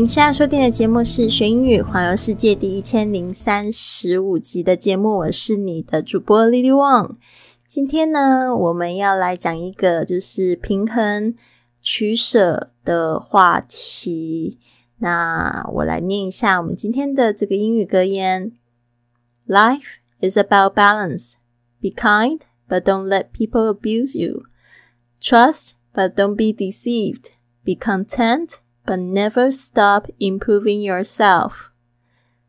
您现在收听的节目是《学英语环游世界》第一千零三十五集的节目，我是你的主播 Lily Wang。今天呢，我们要来讲一个就是平衡取舍的话题。那我来念一下我们今天的这个英语格言：Life is about balance. Be kind, but don't let people abuse you. Trust, but don't be deceived. Be content. but never stop improving yourself.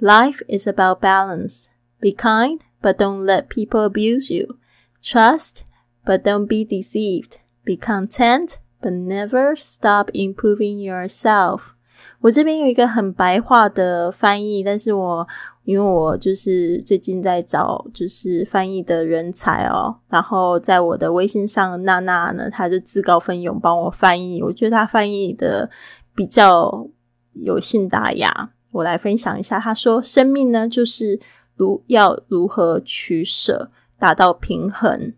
Life is about balance. Be kind, but don't let people abuse you. Trust, but don't be deceived. Be content, but never stop improving yourself. 我这边有一个很白话的翻译，但是我因为我就是最近在找就是翻译的人才哦，然后在我的微信上娜娜呢，她就自告奋勇帮我翻译，我觉得她翻译的 比较有信达雅，我来分享一下。他说：“生命呢，就是如要如何取舍，达到平衡，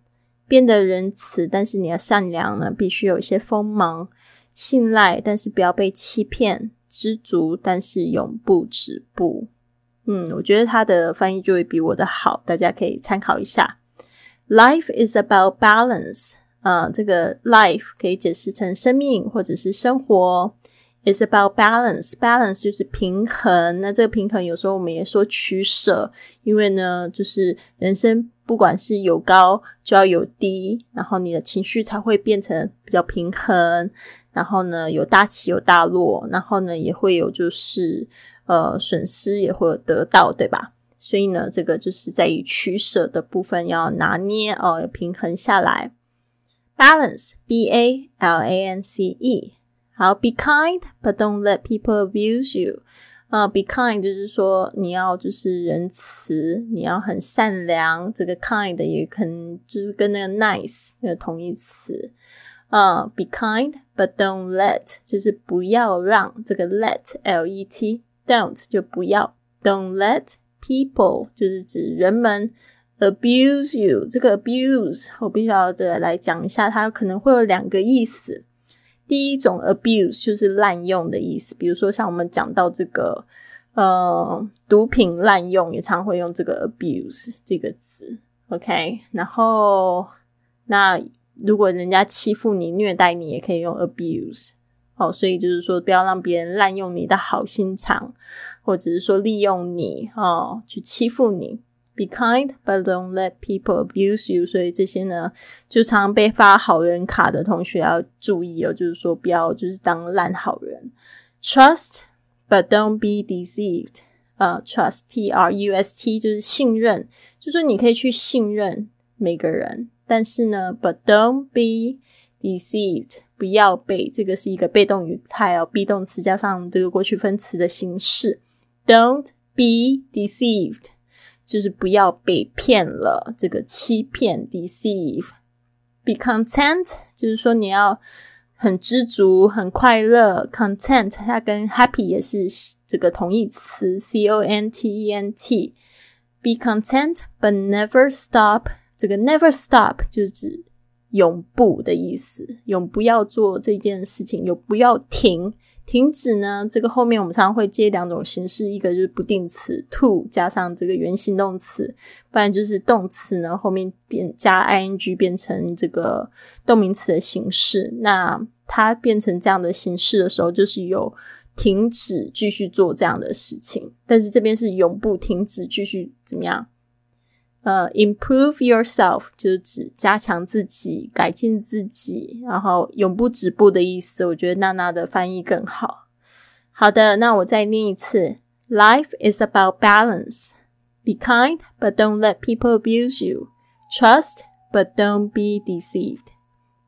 变得仁慈，但是你要善良呢，必须有一些锋芒；信赖，但是不要被欺骗；知足，但是永不止步。”嗯，我觉得他的翻译就会比我的好，大家可以参考一下。Life is about balance。呃，这个 life 可以解释成生命或者是生活。It's about balance. Balance 就是平衡。那这个平衡有时候我们也说取舍，因为呢，就是人生不管是有高就要有低，然后你的情绪才会变成比较平衡。然后呢，有大起有大落，然后呢，也会有就是呃损失也会有得到，对吧？所以呢，这个就是在于取舍的部分要拿捏哦，平衡下来。Balance, B A L A N C E。好，be kind, but don't let people abuse you。啊，be kind 就是说你要就是仁慈，你要很善良。这个 kind 也可能就是跟那个 nice 那个同义词。啊，be kind, but don't let 就是不要让这个 let l e t don't 就不要 don't let people 就是指人们 abuse you。这个 abuse 我必须要的来讲一下，它可能会有两个意思。 第一种 abuse 就是滥用的意思，比如说像我们讲到这个呃毒品滥用，也常会用这个 abuse 这个词。OK，然后那如果人家欺负你、虐待你，也可以用 abuse。哦，所以就是说不要让别人滥用你的好心肠，或者是说利用你哦去欺负你。Be kind, but don't let people abuse you。所以这些呢，就常被发好人卡的同学要注意哦，就是说不要就是当烂好人。Trust, but don't be deceived。呃，trust, T R U S T，就是信任，就说你可以去信任每个人，但是呢，but don't be deceived，不要被这个是一个被动语态哦，be 动词加上这个过去分词的形式。Don't be deceived。就是不要被骗了，这个欺骗 deceive。Be content，就是说你要很知足、很快乐。Content 它跟 happy 也是这个同义词，c o n t e n t。Be content but never stop，这个 never stop 就是指永不的意思，永不要做这件事情，永不要停。停止呢？这个后面我们常常会接两种形式，一个就是不定词 to 加上这个原形动词，不然就是动词呢后面变加 ing 变成这个动名词的形式。那它变成这样的形式的时候，就是有停止继续做这样的事情。但是这边是永不停止继续怎么样？呃，improve yourself 就是指加强自己、改进自己，然后永不止步的意思。我觉得娜娜的翻译更好。好的，那我再念一次：Life is about balance. Be kind, but don't let people abuse you. Trust, but don't be deceived.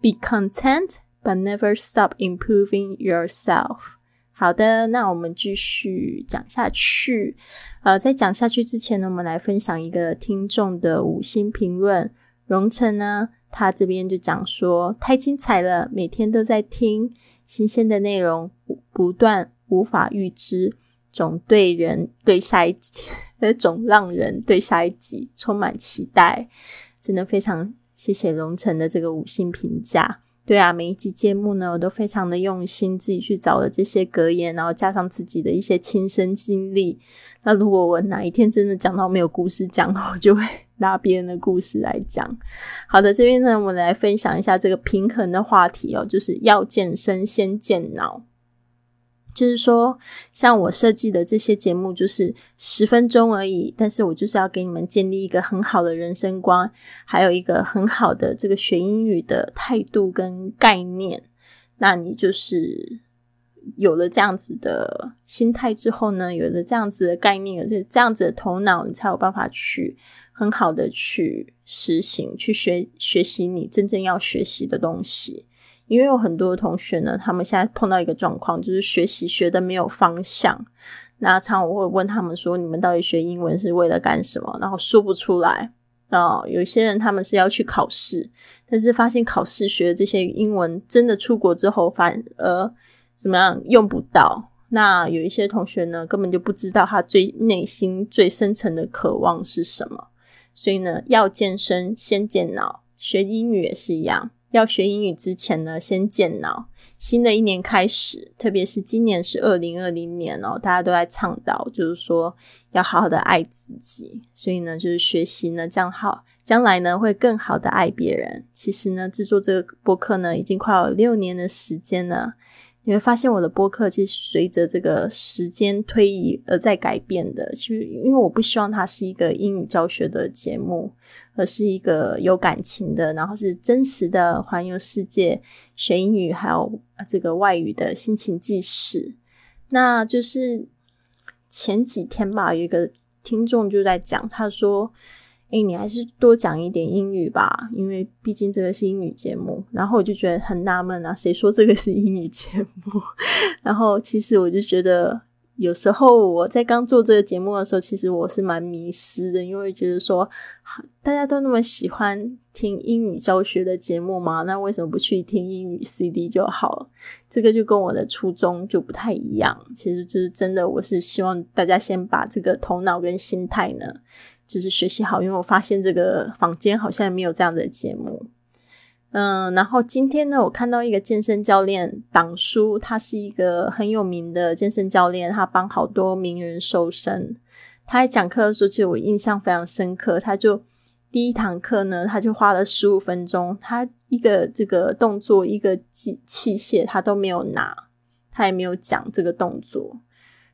Be content, but never stop improving yourself。 好的，那我们继续讲下去。呃，在讲下去之前呢，我们来分享一个听众的五星评论。荣成呢，他这边就讲说，太精彩了，每天都在听新鲜的内容，不断无法预知，总对人对下一集，总让人对下一集充满期待。真的非常谢谢荣成的这个五星评价。对啊，每一集节目呢，我都非常的用心，自己去找了这些格言，然后加上自己的一些亲身经历。那如果我哪一天真的讲到没有故事讲，我就会拿别人的故事来讲。好的，这边呢，我们来分享一下这个平衡的话题哦，就是要健身先健脑。就是说，像我设计的这些节目，就是十分钟而已，但是我就是要给你们建立一个很好的人生观，还有一个很好的这个学英语的态度跟概念。那你就是有了这样子的心态之后呢，有了这样子的概念，有这这样子的头脑，你才有办法去很好的去实行，去学学习你真正要学习的东西。因为有很多同学呢，他们现在碰到一个状况，就是学习学的没有方向。那常我会问他们说：“你们到底学英文是为了干什么？”然后说不出来。啊，有些人他们是要去考试，但是发现考试学的这些英文真的出国之后反而怎么样用不到。那有一些同学呢，根本就不知道他最内心最深层的渴望是什么。所以呢，要健身先健脑，学英语也是一样。要学英语之前呢，先健脑。新的一年开始，特别是今年是二零二零年哦，大家都在倡导，就是说要好好的爱自己。所以呢，就是学习呢，这样好，将来呢会更好的爱别人。其实呢，制作这个播客呢，已经快有六年的时间了。你会发现我的播客其实随着这个时间推移而在改变的。其实，因为我不希望它是一个英语教学的节目，而是一个有感情的，然后是真实的环游世界学英语，还有这个外语的心情记事。那就是前几天吧，有一个听众就在讲，他说。哎，你还是多讲一点英语吧，因为毕竟这个是英语节目。然后我就觉得很纳闷啊，谁说这个是英语节目？然后其实我就觉得，有时候我在刚做这个节目的时候，其实我是蛮迷失的，因为觉得说大家都那么喜欢听英语教学的节目嘛，那为什么不去听英语 CD 就好了？这个就跟我的初衷就不太一样。其实就是真的，我是希望大家先把这个头脑跟心态呢。就是学习好，因为我发现这个房间好像没有这样的节目。嗯，然后今天呢，我看到一个健身教练党叔，他是一个很有名的健身教练，他帮好多名人瘦身。他在讲课的时候，其实我印象非常深刻。他就第一堂课呢，他就花了十五分钟，他一个这个动作，一个器器械，他都没有拿，他也没有讲这个动作，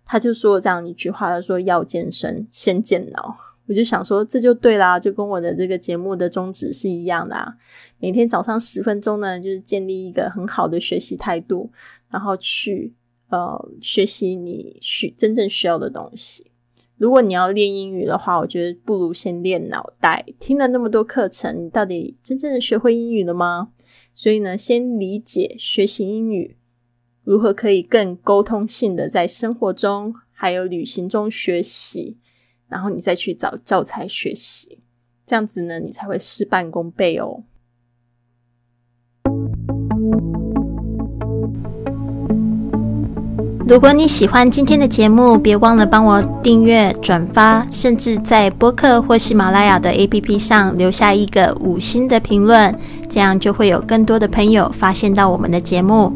他就说这样一句话：他说要健身，先健脑。我就想说，这就对啦，就跟我的这个节目的宗旨是一样的啊。每天早上十分钟呢，就是建立一个很好的学习态度，然后去呃学习你需真正需要的东西。如果你要练英语的话，我觉得不如先练脑袋。听了那么多课程，你到底真正的学会英语了吗？所以呢，先理解学习英语如何可以更沟通性的在生活中还有旅行中学习。然后你再去找教材学习，这样子呢，你才会事半功倍哦。如果你喜欢今天的节目，别忘了帮我订阅、转发，甚至在播客或喜马拉雅的 APP 上留下一个五星的评论，这样就会有更多的朋友发现到我们的节目。